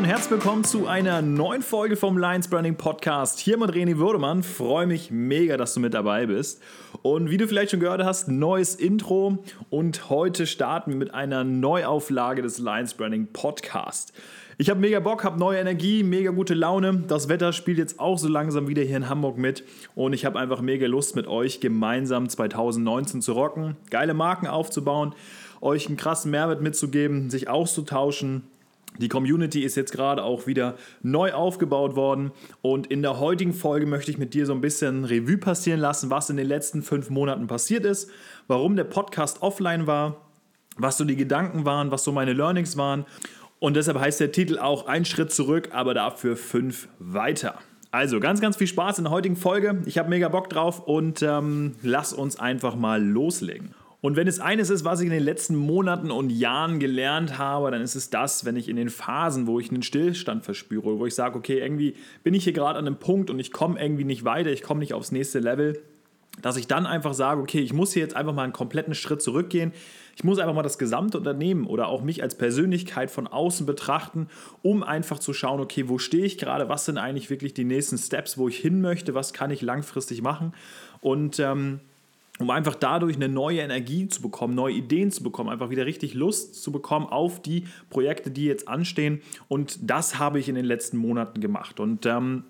und herzlich willkommen zu einer neuen Folge vom Lions Branding Podcast. Hier mit René Würdemann. Freue mich mega, dass du mit dabei bist. Und wie du vielleicht schon gehört hast, neues Intro. Und heute starten wir mit einer Neuauflage des Lions Branding Podcast. Ich habe mega Bock, habe neue Energie, mega gute Laune. Das Wetter spielt jetzt auch so langsam wieder hier in Hamburg mit. Und ich habe einfach mega Lust, mit euch gemeinsam 2019 zu rocken, geile Marken aufzubauen, euch einen krassen Mehrwert mitzugeben, sich auszutauschen die Community ist jetzt gerade auch wieder neu aufgebaut worden und in der heutigen Folge möchte ich mit dir so ein bisschen Revue passieren lassen, was in den letzten fünf Monaten passiert ist, warum der Podcast offline war, was so die Gedanken waren, was so meine Learnings waren und deshalb heißt der Titel auch Ein Schritt zurück, aber dafür fünf weiter. Also ganz, ganz viel Spaß in der heutigen Folge. Ich habe mega Bock drauf und ähm, lass uns einfach mal loslegen. Und wenn es eines ist, was ich in den letzten Monaten und Jahren gelernt habe, dann ist es das, wenn ich in den Phasen, wo ich einen Stillstand verspüre, wo ich sage, okay, irgendwie bin ich hier gerade an einem Punkt und ich komme irgendwie nicht weiter, ich komme nicht aufs nächste Level, dass ich dann einfach sage, okay, ich muss hier jetzt einfach mal einen kompletten Schritt zurückgehen. Ich muss einfach mal das gesamte Unternehmen oder auch mich als Persönlichkeit von außen betrachten, um einfach zu schauen, okay, wo stehe ich gerade, was sind eigentlich wirklich die nächsten Steps, wo ich hin möchte, was kann ich langfristig machen. Und ähm, um einfach dadurch eine neue Energie zu bekommen, neue Ideen zu bekommen, einfach wieder richtig Lust zu bekommen auf die Projekte, die jetzt anstehen. Und das habe ich in den letzten Monaten gemacht. Und ähm,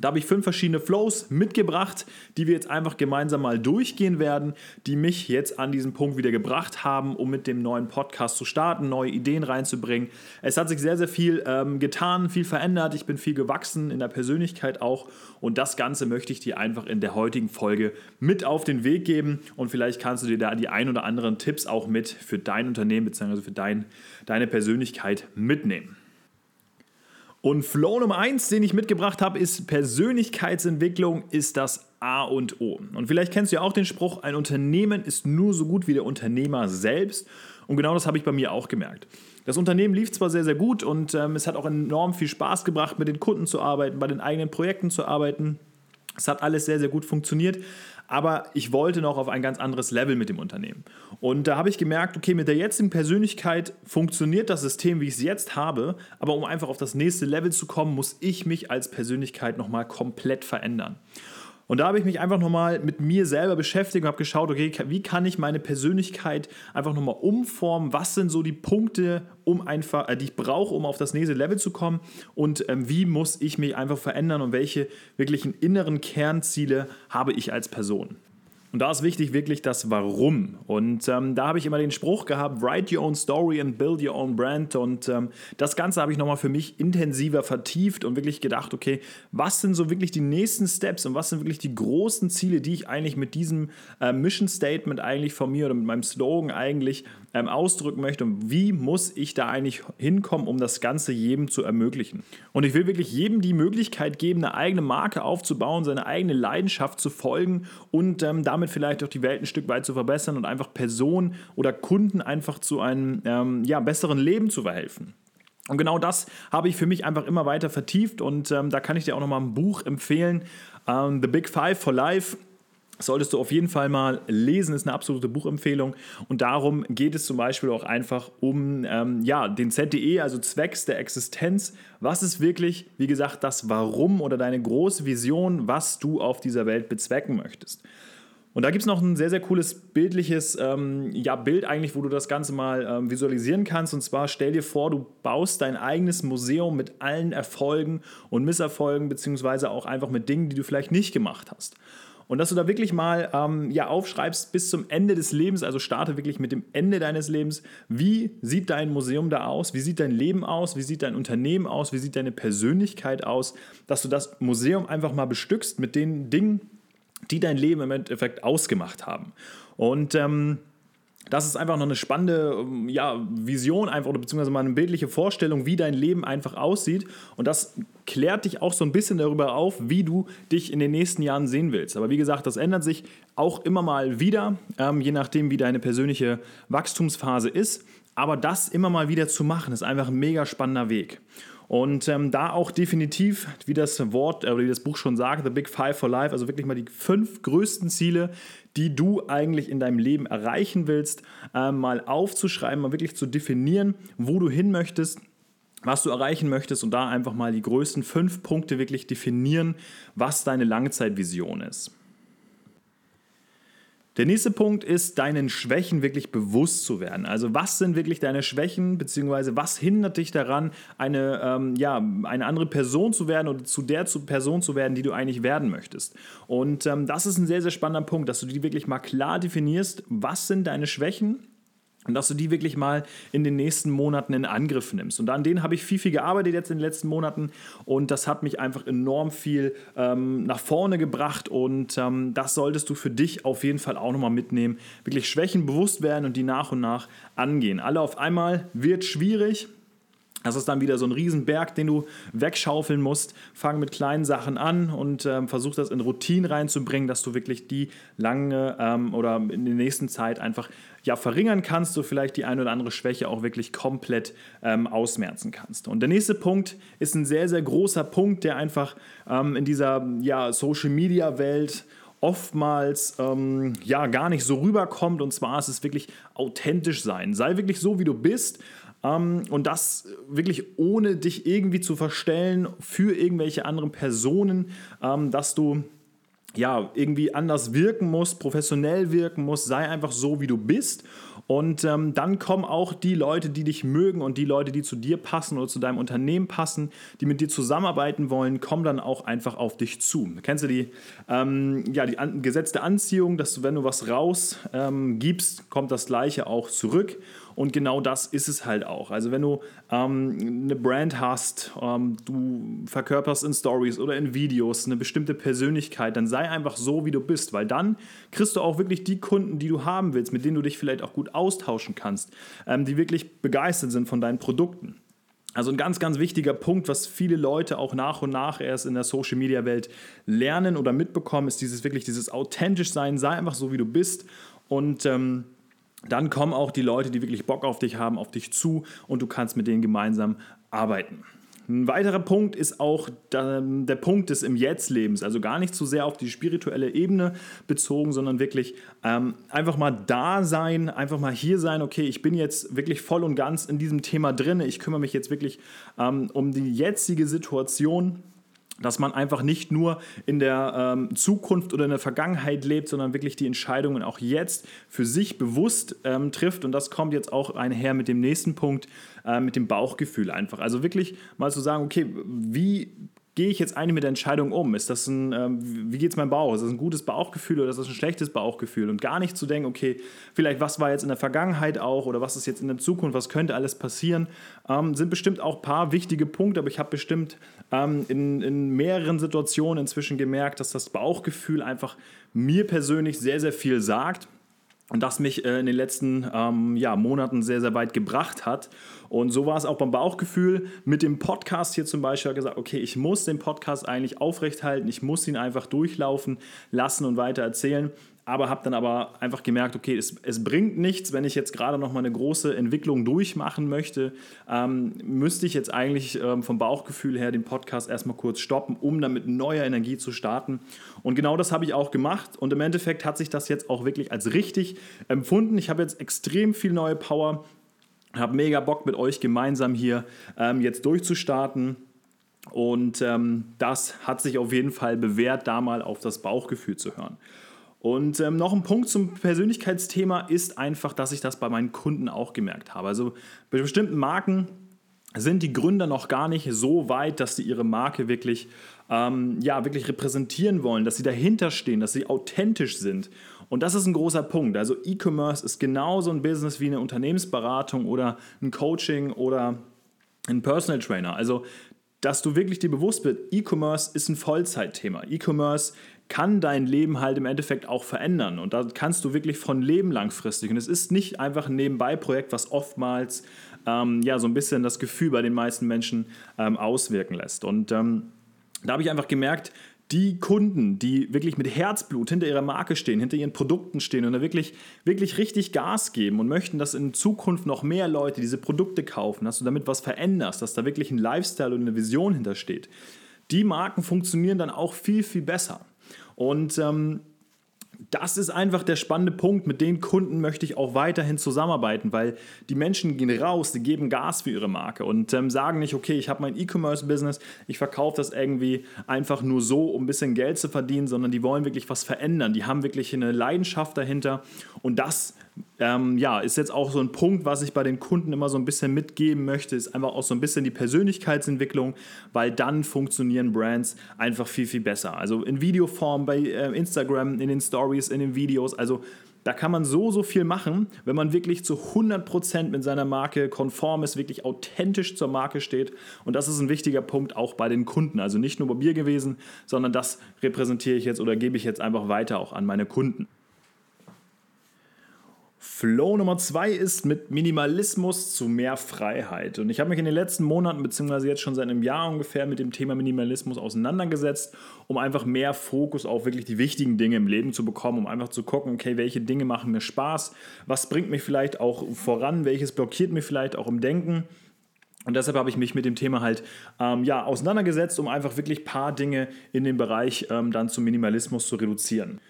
da habe ich fünf verschiedene Flows mitgebracht, die wir jetzt einfach gemeinsam mal durchgehen werden, die mich jetzt an diesen Punkt wieder gebracht haben, um mit dem neuen Podcast zu starten, neue Ideen reinzubringen. Es hat sich sehr, sehr viel ähm, getan, viel verändert. Ich bin viel gewachsen in der Persönlichkeit auch. Und das Ganze möchte ich dir einfach in der heutigen Folge mit auf den Weg geben. Und vielleicht kannst du dir da die ein oder anderen Tipps auch mit für dein Unternehmen bzw. für dein, deine Persönlichkeit mitnehmen. Und Flow Nummer eins, den ich mitgebracht habe, ist Persönlichkeitsentwicklung ist das A und O. Und vielleicht kennst du ja auch den Spruch, ein Unternehmen ist nur so gut wie der Unternehmer selbst. Und genau das habe ich bei mir auch gemerkt. Das Unternehmen lief zwar sehr, sehr gut und ähm, es hat auch enorm viel Spaß gebracht, mit den Kunden zu arbeiten, bei den eigenen Projekten zu arbeiten. Es hat alles sehr, sehr gut funktioniert, aber ich wollte noch auf ein ganz anderes Level mit dem Unternehmen. Und da habe ich gemerkt, okay, mit der jetzigen Persönlichkeit funktioniert das System, wie ich es jetzt habe, aber um einfach auf das nächste Level zu kommen, muss ich mich als Persönlichkeit nochmal komplett verändern. Und da habe ich mich einfach nochmal mit mir selber beschäftigt und habe geschaut, okay, wie kann ich meine Persönlichkeit einfach nochmal umformen? Was sind so die Punkte, um einfach, äh, die ich brauche, um auf das nächste Level zu kommen? Und ähm, wie muss ich mich einfach verändern und welche wirklichen inneren Kernziele habe ich als Person? Und da ist wichtig wirklich das Warum. Und ähm, da habe ich immer den Spruch gehabt, write your own story and build your own brand. Und ähm, das Ganze habe ich nochmal für mich intensiver vertieft und wirklich gedacht, okay, was sind so wirklich die nächsten Steps und was sind wirklich die großen Ziele, die ich eigentlich mit diesem äh, Mission Statement eigentlich von mir oder mit meinem Slogan eigentlich ähm, ausdrücken möchte und wie muss ich da eigentlich hinkommen, um das Ganze jedem zu ermöglichen. Und ich will wirklich jedem die Möglichkeit geben, eine eigene Marke aufzubauen, seine eigene Leidenschaft zu folgen und ähm, damit damit vielleicht auch die Welt ein Stück weit zu verbessern und einfach Personen oder Kunden einfach zu einem ähm, ja, besseren Leben zu verhelfen. Und genau das habe ich für mich einfach immer weiter vertieft und ähm, da kann ich dir auch nochmal ein Buch empfehlen, ähm, The Big Five for Life. Solltest du auf jeden Fall mal lesen, ist eine absolute Buchempfehlung. Und darum geht es zum Beispiel auch einfach um ähm, ja, den ZDE, also Zwecks der Existenz. Was ist wirklich, wie gesagt, das Warum oder deine große Vision, was du auf dieser Welt bezwecken möchtest? Und da gibt es noch ein sehr, sehr cooles bildliches ähm, ja, Bild eigentlich, wo du das Ganze mal ähm, visualisieren kannst. Und zwar stell dir vor, du baust dein eigenes Museum mit allen Erfolgen und Misserfolgen, beziehungsweise auch einfach mit Dingen, die du vielleicht nicht gemacht hast. Und dass du da wirklich mal ähm, ja, aufschreibst bis zum Ende des Lebens, also starte wirklich mit dem Ende deines Lebens. Wie sieht dein Museum da aus? Wie sieht dein Leben aus? Wie sieht dein Unternehmen aus? Wie sieht deine Persönlichkeit aus? Dass du das Museum einfach mal bestückst mit den Dingen, die dein Leben im Endeffekt ausgemacht haben. Und ähm, das ist einfach noch eine spannende ähm, ja, Vision einfach oder beziehungsweise mal eine bildliche Vorstellung, wie dein Leben einfach aussieht. Und das klärt dich auch so ein bisschen darüber auf, wie du dich in den nächsten Jahren sehen willst. Aber wie gesagt, das ändert sich auch immer mal wieder, ähm, je nachdem, wie deine persönliche Wachstumsphase ist. Aber das immer mal wieder zu machen, ist einfach ein mega spannender Weg. Und ähm, da auch definitiv, wie das Wort, äh, wie das Buch schon sagt, The Big Five for Life, also wirklich mal die fünf größten Ziele, die du eigentlich in deinem Leben erreichen willst, äh, mal aufzuschreiben, mal wirklich zu definieren, wo du hin möchtest was du erreichen möchtest und da einfach mal die größten fünf Punkte wirklich definieren, was deine Langzeitvision ist. Der nächste Punkt ist, deinen Schwächen wirklich bewusst zu werden. Also was sind wirklich deine Schwächen, beziehungsweise was hindert dich daran, eine, ähm, ja, eine andere Person zu werden oder zu der Person zu werden, die du eigentlich werden möchtest. Und ähm, das ist ein sehr, sehr spannender Punkt, dass du die wirklich mal klar definierst, was sind deine Schwächen und dass du die wirklich mal in den nächsten Monaten in Angriff nimmst. Und an denen habe ich viel, viel gearbeitet jetzt in den letzten Monaten und das hat mich einfach enorm viel ähm, nach vorne gebracht und ähm, das solltest du für dich auf jeden Fall auch nochmal mitnehmen. Wirklich Schwächen bewusst werden und die nach und nach angehen. Alle auf einmal wird schwierig, das ist dann wieder so ein Riesenberg, den du wegschaufeln musst. Fang mit kleinen Sachen an und ähm, versuch das in Routinen reinzubringen, dass du wirklich die lange ähm, oder in der nächsten Zeit einfach ja, verringern kannst, du vielleicht die eine oder andere Schwäche auch wirklich komplett ähm, ausmerzen kannst. Und der nächste Punkt ist ein sehr, sehr großer Punkt, der einfach ähm, in dieser ja, Social-Media-Welt oftmals ähm, ja gar nicht so rüberkommt. Und zwar ist es wirklich authentisch sein. Sei wirklich so, wie du bist. Ähm, und das wirklich ohne dich irgendwie zu verstellen für irgendwelche anderen Personen, ähm, dass du ja, irgendwie anders wirken musst, professionell wirken musst, sei einfach so, wie du bist. Und ähm, dann kommen auch die Leute, die dich mögen und die Leute, die zu dir passen oder zu deinem Unternehmen passen, die mit dir zusammenarbeiten wollen, kommen dann auch einfach auf dich zu. Kennst du die, ähm, ja, die an, gesetzte Anziehung, dass du, wenn du was raus ähm, kommt das Gleiche auch zurück. Und genau das ist es halt auch. Also wenn du ähm, eine Brand hast, ähm, du verkörperst in Stories oder in Videos eine bestimmte Persönlichkeit, dann sei einfach so, wie du bist, weil dann kriegst du auch wirklich die Kunden, die du haben willst, mit denen du dich vielleicht auch gut austauschen kannst, ähm, die wirklich begeistert sind von deinen Produkten. Also ein ganz, ganz wichtiger Punkt, was viele Leute auch nach und nach erst in der Social Media Welt lernen oder mitbekommen, ist dieses wirklich dieses authentisch sein, sei einfach so, wie du bist und ähm, dann kommen auch die Leute, die wirklich Bock auf dich haben, auf dich zu und du kannst mit denen gemeinsam arbeiten. Ein weiterer Punkt ist auch der, der Punkt des Im Jetzt-Lebens, also gar nicht so sehr auf die spirituelle Ebene bezogen, sondern wirklich ähm, einfach mal da sein, einfach mal hier sein, okay, ich bin jetzt wirklich voll und ganz in diesem Thema drin, ich kümmere mich jetzt wirklich ähm, um die jetzige Situation dass man einfach nicht nur in der ähm, Zukunft oder in der Vergangenheit lebt, sondern wirklich die Entscheidungen auch jetzt für sich bewusst ähm, trifft. Und das kommt jetzt auch einher mit dem nächsten Punkt, äh, mit dem Bauchgefühl einfach. Also wirklich mal zu sagen, okay, wie gehe ich jetzt eigentlich mit der Entscheidung um? Ist das ein, ähm, wie geht es meinem Bauch? Ist das ein gutes Bauchgefühl oder ist das ein schlechtes Bauchgefühl? Und gar nicht zu denken, okay, vielleicht was war jetzt in der Vergangenheit auch oder was ist jetzt in der Zukunft, was könnte alles passieren, ähm, sind bestimmt auch ein paar wichtige Punkte, aber ich habe bestimmt ähm, in, in mehreren Situationen inzwischen gemerkt, dass das Bauchgefühl einfach mir persönlich sehr, sehr viel sagt und das mich äh, in den letzten ähm, ja, Monaten sehr, sehr weit gebracht hat. Und so war es auch beim Bauchgefühl. Mit dem Podcast hier zum Beispiel gesagt, okay, ich muss den Podcast eigentlich aufrechthalten, ich muss ihn einfach durchlaufen lassen und weiter erzählen aber habe dann aber einfach gemerkt, okay, es, es bringt nichts, wenn ich jetzt gerade noch mal eine große Entwicklung durchmachen möchte, ähm, müsste ich jetzt eigentlich ähm, vom Bauchgefühl her den Podcast erstmal kurz stoppen, um dann mit neuer Energie zu starten. Und genau das habe ich auch gemacht und im Endeffekt hat sich das jetzt auch wirklich als richtig empfunden. Ich habe jetzt extrem viel neue Power, habe mega Bock mit euch gemeinsam hier ähm, jetzt durchzustarten. Und ähm, das hat sich auf jeden Fall bewährt, da mal auf das Bauchgefühl zu hören. Und ähm, noch ein Punkt zum Persönlichkeitsthema ist einfach, dass ich das bei meinen Kunden auch gemerkt habe. Also bei bestimmten Marken sind die Gründer noch gar nicht so weit, dass sie ihre Marke wirklich, ähm, ja, wirklich repräsentieren wollen, dass sie dahinter stehen, dass sie authentisch sind. Und das ist ein großer Punkt. Also E-Commerce ist genauso ein Business wie eine Unternehmensberatung oder ein Coaching oder ein Personal Trainer. Also dass du wirklich dir bewusst bist, E-Commerce ist ein Vollzeitthema. E-Commerce kann dein Leben halt im Endeffekt auch verändern. Und da kannst du wirklich von leben langfristig. Und es ist nicht einfach ein Nebenbei-Projekt, was oftmals ähm, ja, so ein bisschen das Gefühl bei den meisten Menschen ähm, auswirken lässt. Und ähm, da habe ich einfach gemerkt, die Kunden, die wirklich mit Herzblut hinter ihrer Marke stehen, hinter ihren Produkten stehen und da wirklich, wirklich richtig Gas geben und möchten, dass in Zukunft noch mehr Leute diese Produkte kaufen, dass du damit was veränderst, dass da wirklich ein Lifestyle und eine Vision hintersteht. Die Marken funktionieren dann auch viel, viel besser. Und ähm, das ist einfach der spannende Punkt. Mit den Kunden möchte ich auch weiterhin zusammenarbeiten, weil die Menschen gehen raus, die geben Gas für ihre Marke und ähm, sagen nicht, okay, ich habe mein E-Commerce-Business, ich verkaufe das irgendwie einfach nur so, um ein bisschen Geld zu verdienen, sondern die wollen wirklich was verändern. Die haben wirklich eine Leidenschaft dahinter und das ähm, ja, ist jetzt auch so ein Punkt, was ich bei den Kunden immer so ein bisschen mitgeben möchte, ist einfach auch so ein bisschen die Persönlichkeitsentwicklung, weil dann funktionieren Brands einfach viel, viel besser. Also in Videoform, bei äh, Instagram, in den Stories, in den Videos, also da kann man so, so viel machen, wenn man wirklich zu 100% mit seiner Marke konform ist, wirklich authentisch zur Marke steht. Und das ist ein wichtiger Punkt auch bei den Kunden. Also nicht nur bei mir gewesen, sondern das repräsentiere ich jetzt oder gebe ich jetzt einfach weiter auch an meine Kunden. Flow Nummer zwei ist mit Minimalismus zu mehr Freiheit. Und ich habe mich in den letzten Monaten, beziehungsweise jetzt schon seit einem Jahr ungefähr, mit dem Thema Minimalismus auseinandergesetzt, um einfach mehr Fokus auf wirklich die wichtigen Dinge im Leben zu bekommen, um einfach zu gucken, okay, welche Dinge machen mir Spaß, was bringt mich vielleicht auch voran, welches blockiert mir vielleicht auch im Denken. Und deshalb habe ich mich mit dem Thema halt ähm, ja, auseinandergesetzt, um einfach wirklich ein paar Dinge in dem Bereich ähm, dann zum Minimalismus zu reduzieren.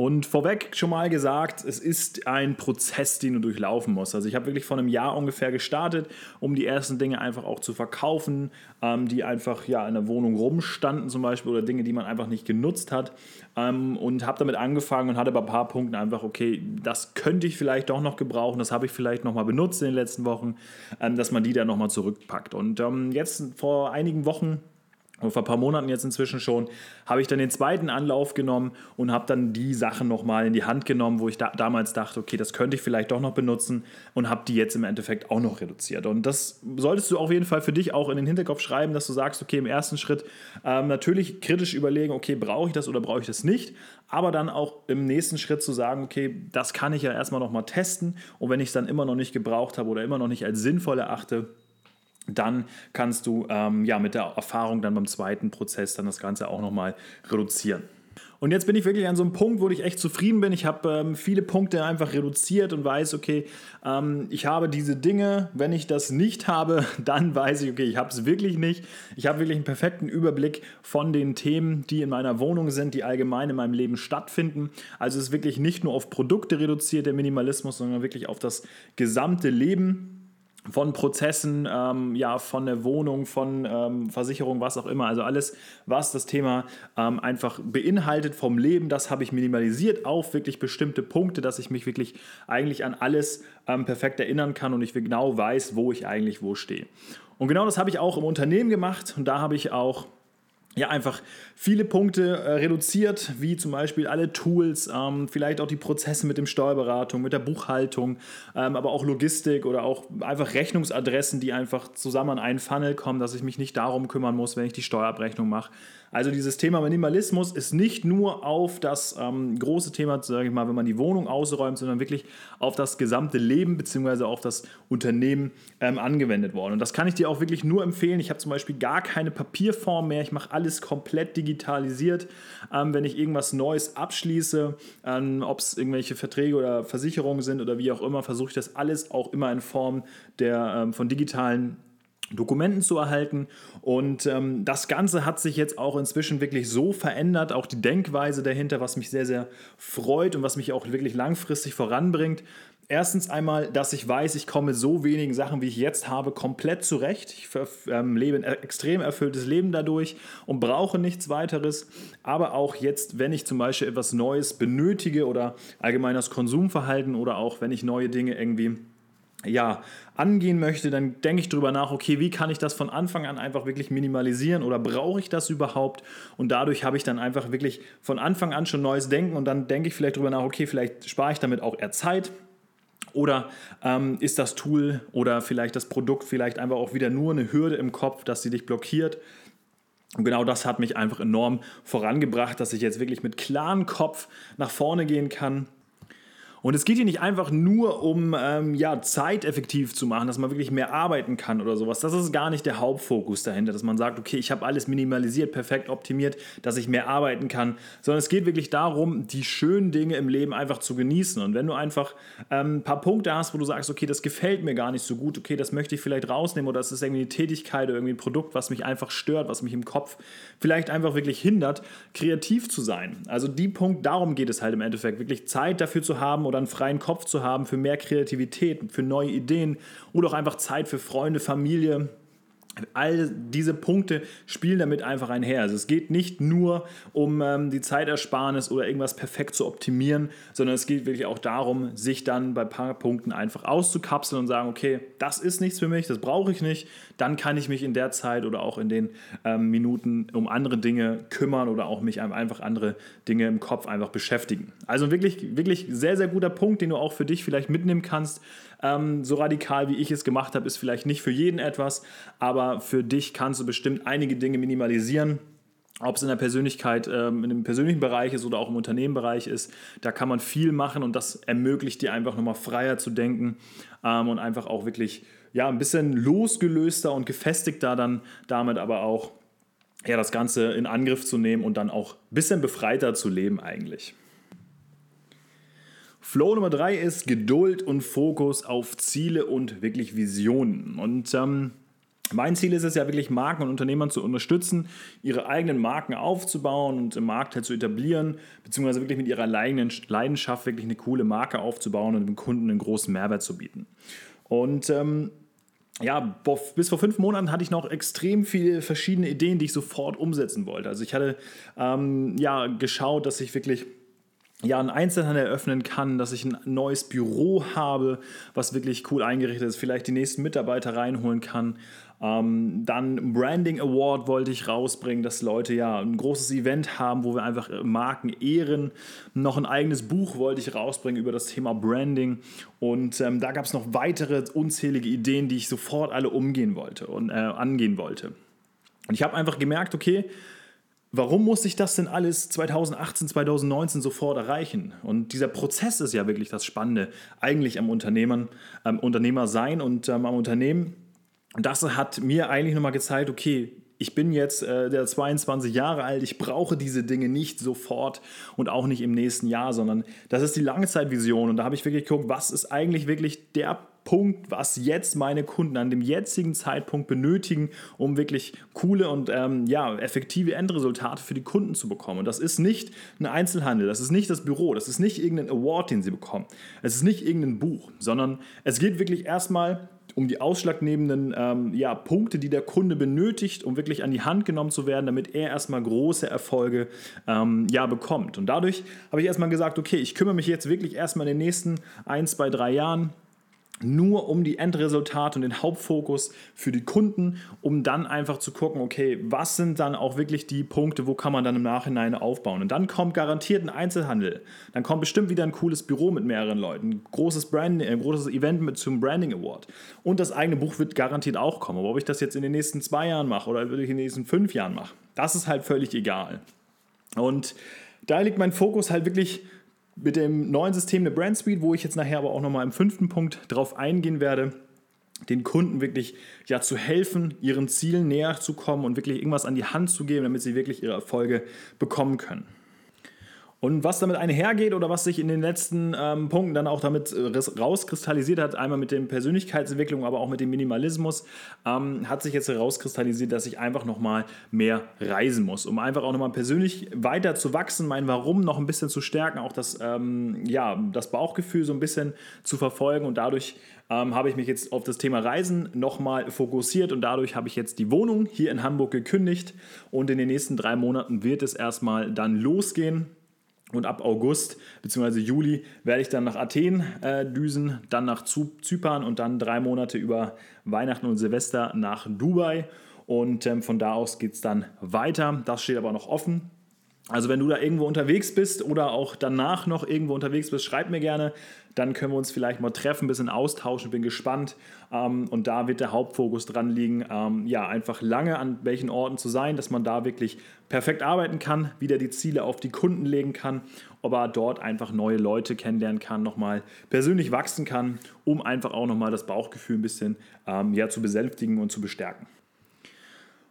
Und vorweg schon mal gesagt, es ist ein Prozess, den du durchlaufen musst. Also ich habe wirklich vor einem Jahr ungefähr gestartet, um die ersten Dinge einfach auch zu verkaufen, ähm, die einfach ja in der Wohnung rumstanden zum Beispiel oder Dinge, die man einfach nicht genutzt hat. Ähm, und habe damit angefangen und hatte bei ein paar Punkten einfach, okay, das könnte ich vielleicht doch noch gebrauchen, das habe ich vielleicht nochmal benutzt in den letzten Wochen, ähm, dass man die dann nochmal zurückpackt. Und ähm, jetzt vor einigen Wochen und vor ein paar Monaten jetzt inzwischen schon, habe ich dann den zweiten Anlauf genommen und habe dann die Sachen nochmal in die Hand genommen, wo ich da, damals dachte, okay, das könnte ich vielleicht doch noch benutzen und habe die jetzt im Endeffekt auch noch reduziert. Und das solltest du auf jeden Fall für dich auch in den Hinterkopf schreiben, dass du sagst, okay, im ersten Schritt ähm, natürlich kritisch überlegen, okay, brauche ich das oder brauche ich das nicht, aber dann auch im nächsten Schritt zu sagen, okay, das kann ich ja erstmal nochmal testen und wenn ich es dann immer noch nicht gebraucht habe oder immer noch nicht als sinnvoll erachte, dann kannst du ähm, ja mit der Erfahrung dann beim zweiten Prozess dann das Ganze auch nochmal reduzieren. Und jetzt bin ich wirklich an so einem Punkt, wo ich echt zufrieden bin. Ich habe ähm, viele Punkte einfach reduziert und weiß, okay, ähm, ich habe diese Dinge. Wenn ich das nicht habe, dann weiß ich, okay, ich habe es wirklich nicht. Ich habe wirklich einen perfekten Überblick von den Themen, die in meiner Wohnung sind, die allgemein in meinem Leben stattfinden. Also es ist wirklich nicht nur auf Produkte reduziert, der Minimalismus, sondern wirklich auf das gesamte Leben von Prozessen, ähm, ja, von der Wohnung, von ähm, Versicherung, was auch immer. Also alles, was das Thema ähm, einfach beinhaltet vom Leben, das habe ich minimalisiert auf wirklich bestimmte Punkte, dass ich mich wirklich eigentlich an alles ähm, perfekt erinnern kann und ich genau weiß, wo ich eigentlich wo stehe. Und genau das habe ich auch im Unternehmen gemacht und da habe ich auch ja, einfach viele Punkte äh, reduziert, wie zum Beispiel alle Tools, ähm, vielleicht auch die Prozesse mit dem Steuerberatung, mit der Buchhaltung, ähm, aber auch Logistik oder auch einfach Rechnungsadressen, die einfach zusammen an einen Funnel kommen, dass ich mich nicht darum kümmern muss, wenn ich die Steuerabrechnung mache. Also dieses Thema Minimalismus ist nicht nur auf das ähm, große Thema, sage ich mal, wenn man die Wohnung ausräumt, sondern wirklich auf das gesamte Leben bzw. auf das Unternehmen ähm, angewendet worden. Und das kann ich dir auch wirklich nur empfehlen. Ich habe zum Beispiel gar keine Papierform mehr. Ich mache komplett digitalisiert. Ähm, wenn ich irgendwas Neues abschließe, ähm, ob es irgendwelche Verträge oder Versicherungen sind oder wie auch immer, versuche ich das alles auch immer in Form der, ähm, von digitalen Dokumenten zu erhalten. Und ähm, das Ganze hat sich jetzt auch inzwischen wirklich so verändert, auch die Denkweise dahinter, was mich sehr, sehr freut und was mich auch wirklich langfristig voranbringt. Erstens einmal, dass ich weiß, ich komme mit so wenigen Sachen, wie ich jetzt habe, komplett zurecht. Ich ähm, lebe ein extrem erfülltes Leben dadurch und brauche nichts weiteres. Aber auch jetzt, wenn ich zum Beispiel etwas Neues benötige oder allgemein das Konsumverhalten oder auch wenn ich neue Dinge irgendwie ja, angehen möchte, dann denke ich darüber nach, okay, wie kann ich das von Anfang an einfach wirklich minimalisieren oder brauche ich das überhaupt? Und dadurch habe ich dann einfach wirklich von Anfang an schon neues Denken und dann denke ich vielleicht darüber nach, okay, vielleicht spare ich damit auch eher Zeit. Oder ähm, ist das Tool oder vielleicht das Produkt vielleicht einfach auch wieder nur eine Hürde im Kopf, dass sie dich blockiert? Und genau das hat mich einfach enorm vorangebracht, dass ich jetzt wirklich mit klarem Kopf nach vorne gehen kann Und es geht hier nicht einfach nur um ähm, ja, Zeit effektiv zu machen, dass man wirklich mehr arbeiten kann oder sowas. Das ist gar nicht der Hauptfokus dahinter, dass man sagt, okay, ich habe alles minimalisiert, perfekt optimiert, dass ich mehr arbeiten kann, sondern es geht wirklich darum, die schönen Dinge im Leben einfach zu genießen. Und wenn du einfach ähm, ein paar Punkte hast, wo du sagst, okay, das gefällt mir gar nicht so gut, okay, das möchte ich vielleicht rausnehmen oder das ist irgendwie eine Tätigkeit oder irgendwie ein Produkt, was mich einfach stört, was mich im Kopf vielleicht einfach wirklich hindert, kreativ zu sein. Also die Punkt, darum geht es halt im Endeffekt, wirklich Zeit dafür zu haben oder einen freien Kopf zu haben für mehr Kreativität, für neue Ideen oder auch einfach Zeit für Freunde, Familie, All diese Punkte spielen damit einfach einher. Also es geht nicht nur um ähm, die Zeitersparnis oder irgendwas perfekt zu optimieren, sondern es geht wirklich auch darum, sich dann bei ein paar Punkten einfach auszukapseln und sagen, okay, das ist nichts für mich, das brauche ich nicht. Dann kann ich mich in der Zeit oder auch in den ähm, Minuten um andere Dinge kümmern oder auch mich einfach andere Dinge im Kopf einfach beschäftigen. Also wirklich, wirklich sehr, sehr guter Punkt, den du auch für dich vielleicht mitnehmen kannst. Ähm, so radikal, wie ich es gemacht habe, ist vielleicht nicht für jeden etwas, aber für dich kannst du bestimmt einige Dinge minimalisieren ob es in der Persönlichkeit, ähm, in dem persönlichen Bereich ist oder auch im Unternehmenbereich ist, da kann man viel machen und das ermöglicht dir einfach nochmal freier zu denken ähm, und einfach auch wirklich ja, ein bisschen losgelöster und gefestigter dann damit aber auch ja, das Ganze in Angriff zu nehmen und dann auch ein bisschen befreiter zu leben eigentlich. Flow Nummer drei ist Geduld und Fokus auf Ziele und wirklich Visionen. Und ähm, mein Ziel ist es ja wirklich, Marken und Unternehmern zu unterstützen, ihre eigenen Marken aufzubauen und im Markt halt zu etablieren, beziehungsweise wirklich mit ihrer eigenen Leidenschaft wirklich eine coole Marke aufzubauen und dem Kunden einen großen Mehrwert zu bieten. Und ähm, ja, bis vor fünf Monaten hatte ich noch extrem viele verschiedene Ideen, die ich sofort umsetzen wollte. Also ich hatte ähm, ja geschaut, dass ich wirklich ja, einen Einzelhandel eröffnen kann, dass ich ein neues Büro habe, was wirklich cool eingerichtet ist, vielleicht die nächsten Mitarbeiter reinholen kann. Ähm, dann Branding Award wollte ich rausbringen, dass Leute ja ein großes Event haben, wo wir einfach Marken ehren. Noch ein eigenes Buch wollte ich rausbringen über das Thema Branding. Und ähm, da gab es noch weitere unzählige Ideen, die ich sofort alle umgehen wollte und äh, angehen wollte. Und ich habe einfach gemerkt, okay, Warum muss ich das denn alles 2018, 2019 sofort erreichen? Und dieser Prozess ist ja wirklich das Spannende, eigentlich am Unternehmen, am Unternehmer sein und ähm, am Unternehmen. Das hat mir eigentlich nochmal gezeigt, okay, ich bin jetzt äh, der 22 Jahre alt, ich brauche diese Dinge nicht sofort und auch nicht im nächsten Jahr, sondern das ist die Langzeitvision. Und da habe ich wirklich geguckt, was ist eigentlich wirklich der Punkt, was jetzt meine Kunden an dem jetzigen Zeitpunkt benötigen, um wirklich coole und ähm, ja, effektive Endresultate für die Kunden zu bekommen. Und das ist nicht ein Einzelhandel, das ist nicht das Büro, das ist nicht irgendein Award, den sie bekommen, es ist nicht irgendein Buch, sondern es geht wirklich erstmal um die ausschlaggebenden ähm, ja, Punkte, die der Kunde benötigt, um wirklich an die Hand genommen zu werden, damit er erstmal große Erfolge ähm, ja, bekommt. Und dadurch habe ich erstmal gesagt, okay, ich kümmere mich jetzt wirklich erstmal in den nächsten ein, zwei, drei Jahren nur um die Endresultate und den Hauptfokus für die Kunden, um dann einfach zu gucken, okay, was sind dann auch wirklich die Punkte, wo kann man dann im Nachhinein aufbauen. Und dann kommt garantiert ein Einzelhandel. Dann kommt bestimmt wieder ein cooles Büro mit mehreren Leuten, ein großes, Branding, ein großes Event mit zum Branding Award. Und das eigene Buch wird garantiert auch kommen. Aber ob ich das jetzt in den nächsten zwei Jahren mache oder in den nächsten fünf Jahren mache, das ist halt völlig egal. Und da liegt mein Fokus halt wirklich mit dem neuen System der Brand Suite, wo ich jetzt nachher aber auch nochmal im fünften Punkt drauf eingehen werde, den Kunden wirklich ja, zu helfen, ihren Zielen näher zu kommen und wirklich irgendwas an die Hand zu geben, damit sie wirklich ihre Erfolge bekommen können. Und was damit einhergeht oder was sich in den letzten ähm, Punkten dann auch damit äh, rauskristallisiert hat, einmal mit der Persönlichkeitsentwicklung, aber auch mit dem Minimalismus, ähm, hat sich jetzt herauskristallisiert, dass ich einfach nochmal mehr reisen muss, um einfach auch nochmal persönlich weiter zu wachsen, mein Warum noch ein bisschen zu stärken, auch das, ähm, ja, das Bauchgefühl so ein bisschen zu verfolgen. Und dadurch ähm, habe ich mich jetzt auf das Thema Reisen nochmal fokussiert und dadurch habe ich jetzt die Wohnung hier in Hamburg gekündigt. Und in den nächsten drei Monaten wird es erstmal dann losgehen und ab August bzw. Juli werde ich dann nach Athen äh, düsen, dann nach Zypern und dann drei Monate über Weihnachten und Silvester nach Dubai. Und ähm, von da aus geht es dann weiter. Das steht aber noch offen. Also wenn du da irgendwo unterwegs bist oder auch danach noch irgendwo unterwegs bist, schreib mir gerne. Dann können wir uns vielleicht mal treffen, ein bisschen austauschen. Bin gespannt. Ähm, und da wird der Hauptfokus dran liegen, ähm, ja, einfach lange an welchen Orten zu sein, dass man da wirklich perfekt arbeiten kann, wieder die Ziele auf die Kunden legen kann, aber dort einfach neue Leute kennenlernen kann, nochmal persönlich wachsen kann, um einfach auch nochmal das Bauchgefühl ein bisschen ähm, ja, zu besänftigen und zu bestärken.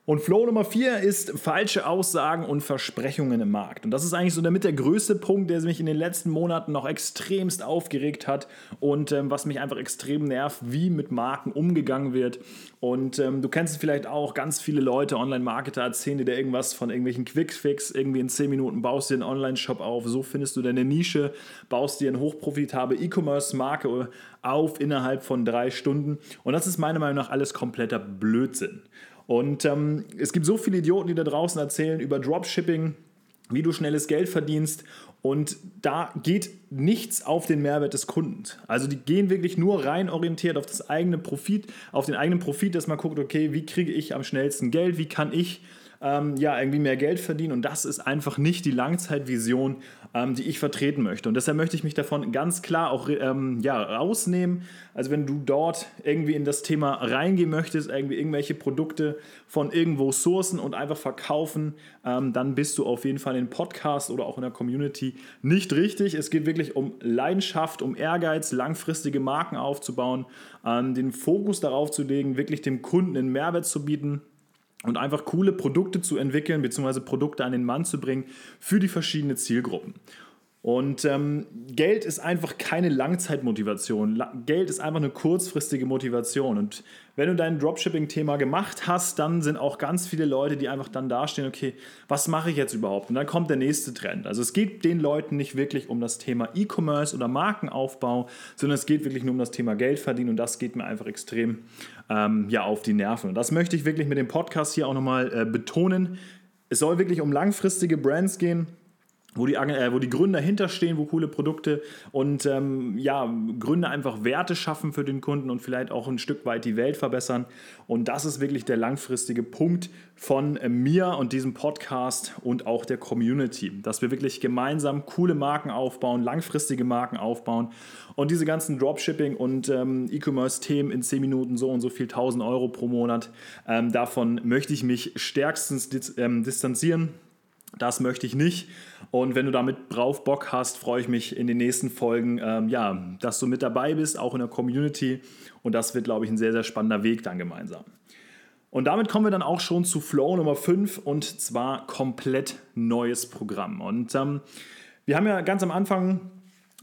Und Flow Nummer 4 ist falsche Aussagen und Versprechungen im Markt. Und das ist eigentlich so damit der größte Punkt, der mich in den letzten Monaten noch extremst aufgeregt hat und ähm, was mich einfach extrem nervt, wie mit Marken umgegangen wird. Und ähm, du kennst vielleicht auch, ganz viele Leute, Online-Marketer, erzählen dir irgendwas von irgendwelchen Quickfix. Irgendwie in 10 Minuten baust du dir einen Online-Shop auf, so findest du deine Nische, baust dir eine hochprofitable E-Commerce-Marke auf innerhalb von drei Stunden. Und das ist meiner Meinung nach alles kompletter Blödsinn. Und ähm, es gibt so viele Idioten, die da draußen erzählen über Dropshipping, wie du schnelles Geld verdienst. Und da geht nichts auf den Mehrwert des Kunden. Also die gehen wirklich nur rein orientiert auf das eigene Profit, auf den eigenen Profit, dass man guckt, okay, wie kriege ich am schnellsten Geld, wie kann ich ähm, ja, irgendwie mehr Geld verdienen. Und das ist einfach nicht die Langzeitvision, ähm, die ich vertreten möchte. Und deshalb möchte ich mich davon ganz klar auch ähm, ja, rausnehmen. Also wenn du dort irgendwie in das Thema reingehen möchtest, irgendwie irgendwelche Produkte von irgendwo sourcen und einfach verkaufen, ähm, dann bist du auf jeden Fall in Podcast oder auch in der Community nicht richtig. Es geht wirklich um Leidenschaft, um Ehrgeiz, langfristige Marken aufzubauen, ähm, den Fokus darauf zu legen, wirklich dem Kunden einen Mehrwert zu bieten und einfach coole Produkte zu entwickeln, beziehungsweise Produkte an den Mann zu bringen für die verschiedenen Zielgruppen. Und ähm, Geld ist einfach keine Langzeitmotivation. La Geld ist einfach eine kurzfristige Motivation. Und wenn du dein Dropshipping-Thema gemacht hast, dann sind auch ganz viele Leute, die einfach dann dastehen, okay, was mache ich jetzt überhaupt? Und dann kommt der nächste Trend. Also es geht den Leuten nicht wirklich um das Thema E-Commerce oder Markenaufbau, sondern es geht wirklich nur um das Thema Geld verdienen. Und das geht mir einfach extrem ähm, ja, auf die Nerven. Und das möchte ich wirklich mit dem Podcast hier auch nochmal äh, betonen. Es soll wirklich um langfristige Brands gehen wo die, äh, wo die Gründer hinterstehen, wo coole Produkte und ähm, ja, Gründer einfach Werte schaffen für den Kunden und vielleicht auch ein Stück weit die Welt verbessern. Und das ist wirklich der langfristige Punkt von äh, mir und diesem Podcast und auch der Community, dass wir wirklich gemeinsam coole Marken aufbauen, langfristige Marken aufbauen und diese ganzen Dropshipping und ähm, E-Commerce-Themen in 10 Minuten so und so viel 1000 Euro pro Monat, ähm, davon möchte ich mich stärkstens ähm, distanzieren das möchte ich nicht. Und wenn du damit drauf Bock hast, freue ich mich in den nächsten Folgen, ähm, ja, dass du mit dabei bist, auch in der Community. Und das wird, glaube ich, ein sehr, sehr spannender Weg dann gemeinsam. Und damit kommen wir dann auch schon zu Flow Nummer 5 und zwar komplett neues Programm. Und ähm, wir haben ja ganz am Anfang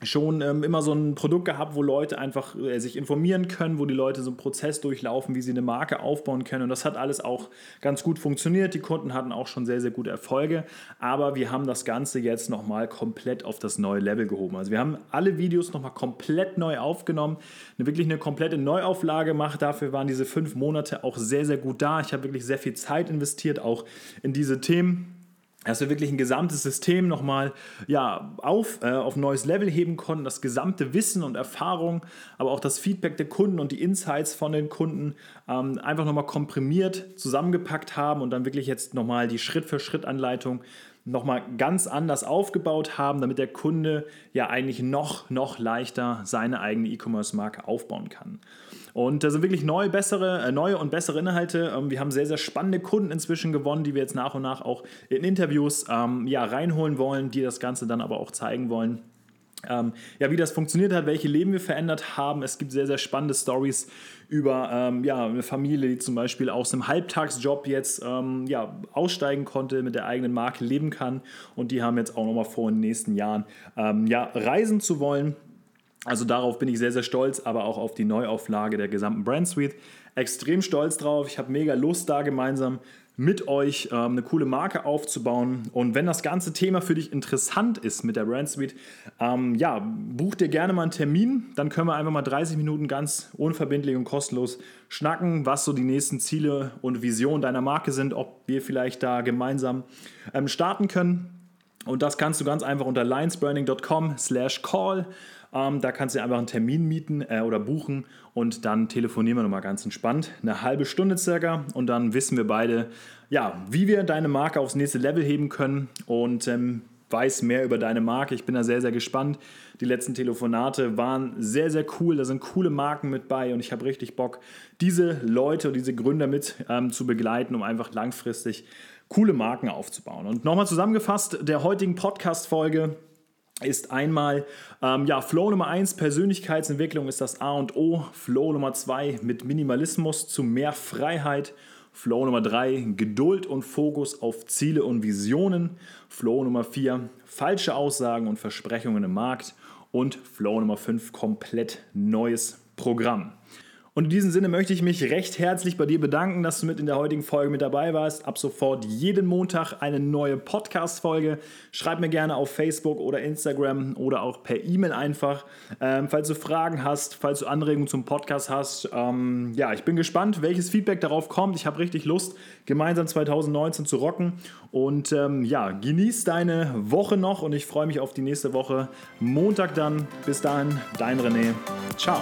schon ähm, immer so ein Produkt gehabt, wo Leute einfach äh, sich informieren können, wo die Leute so einen Prozess durchlaufen, wie sie eine Marke aufbauen können. Und das hat alles auch ganz gut funktioniert. Die Kunden hatten auch schon sehr, sehr gute Erfolge. Aber wir haben das Ganze jetzt nochmal komplett auf das neue Level gehoben. Also wir haben alle Videos nochmal komplett neu aufgenommen, eine, wirklich eine komplette Neuauflage gemacht. Dafür waren diese fünf Monate auch sehr, sehr gut da. Ich habe wirklich sehr viel Zeit investiert, auch in diese Themen dass wir wirklich ein gesamtes System nochmal ja, auf, äh, auf ein neues Level heben konnten, das gesamte Wissen und Erfahrung, aber auch das Feedback der Kunden und die Insights von den Kunden ähm, einfach nochmal komprimiert zusammengepackt haben und dann wirklich jetzt nochmal die Schritt-für-Schritt-Anleitung nochmal ganz anders aufgebaut haben, damit der Kunde ja eigentlich noch, noch leichter seine eigene E-Commerce-Marke aufbauen kann. Und da sind wirklich neue, bessere, äh, neue und bessere Inhalte. Ähm, wir haben sehr, sehr spannende Kunden inzwischen gewonnen, die wir jetzt nach und nach auch in Interviews ähm, ja, reinholen wollen, die das Ganze dann aber auch zeigen wollen. Ähm, ja, wie das funktioniert hat, welche Leben wir verändert haben. Es gibt sehr, sehr spannende Stories über ähm, ja, eine Familie, die zum Beispiel aus einem Halbtagsjob jetzt ähm, ja, aussteigen konnte, mit der eigenen Marke leben kann. Und die haben jetzt auch nochmal vor, in den nächsten Jahren ähm, ja, reisen zu wollen. Also darauf bin ich sehr, sehr stolz, aber auch auf die Neuauflage der gesamten Brand Suite. Extrem stolz drauf. Ich habe mega Lust, da gemeinsam mit euch ähm, eine coole Marke aufzubauen. Und wenn das ganze Thema für dich interessant ist mit der Brand Suite, ähm, ja, buch dir gerne mal einen Termin. Dann können wir einfach mal 30 Minuten ganz unverbindlich und kostenlos schnacken, was so die nächsten Ziele und Visionen deiner Marke sind, ob wir vielleicht da gemeinsam ähm, starten können. Und das kannst du ganz einfach unter linesbranding.com slash call. Ähm, da kannst du einfach einen Termin mieten äh, oder buchen und dann telefonieren wir nochmal ganz entspannt. Eine halbe Stunde circa und dann wissen wir beide, ja, wie wir deine Marke aufs nächste Level heben können und ähm, weiß mehr über deine Marke. Ich bin da sehr, sehr gespannt. Die letzten Telefonate waren sehr, sehr cool. Da sind coole Marken mit bei und ich habe richtig Bock, diese Leute und diese Gründer mit ähm, zu begleiten, um einfach langfristig coole Marken aufzubauen. Und nochmal zusammengefasst, der heutigen Podcast-Folge ist einmal ähm, ja, Flow Nummer 1, Persönlichkeitsentwicklung ist das A und O. Flow Nummer 2 mit Minimalismus zu mehr Freiheit. Flow Nummer 3, Geduld und Fokus auf Ziele und Visionen. Flow Nummer 4, falsche Aussagen und Versprechungen im Markt. Und Flow Nummer 5, komplett neues Programm. Und in diesem Sinne möchte ich mich recht herzlich bei dir bedanken, dass du mit in der heutigen Folge mit dabei warst. Ab sofort jeden Montag eine neue Podcast-Folge. Schreib mir gerne auf Facebook oder Instagram oder auch per E-Mail einfach. Ähm, falls du Fragen hast, falls du Anregungen zum Podcast hast. Ähm, ja, ich bin gespannt, welches Feedback darauf kommt. Ich habe richtig Lust, gemeinsam 2019 zu rocken. Und ähm, ja, genieß deine Woche noch und ich freue mich auf die nächste Woche. Montag dann. Bis dahin, dein René. Ciao.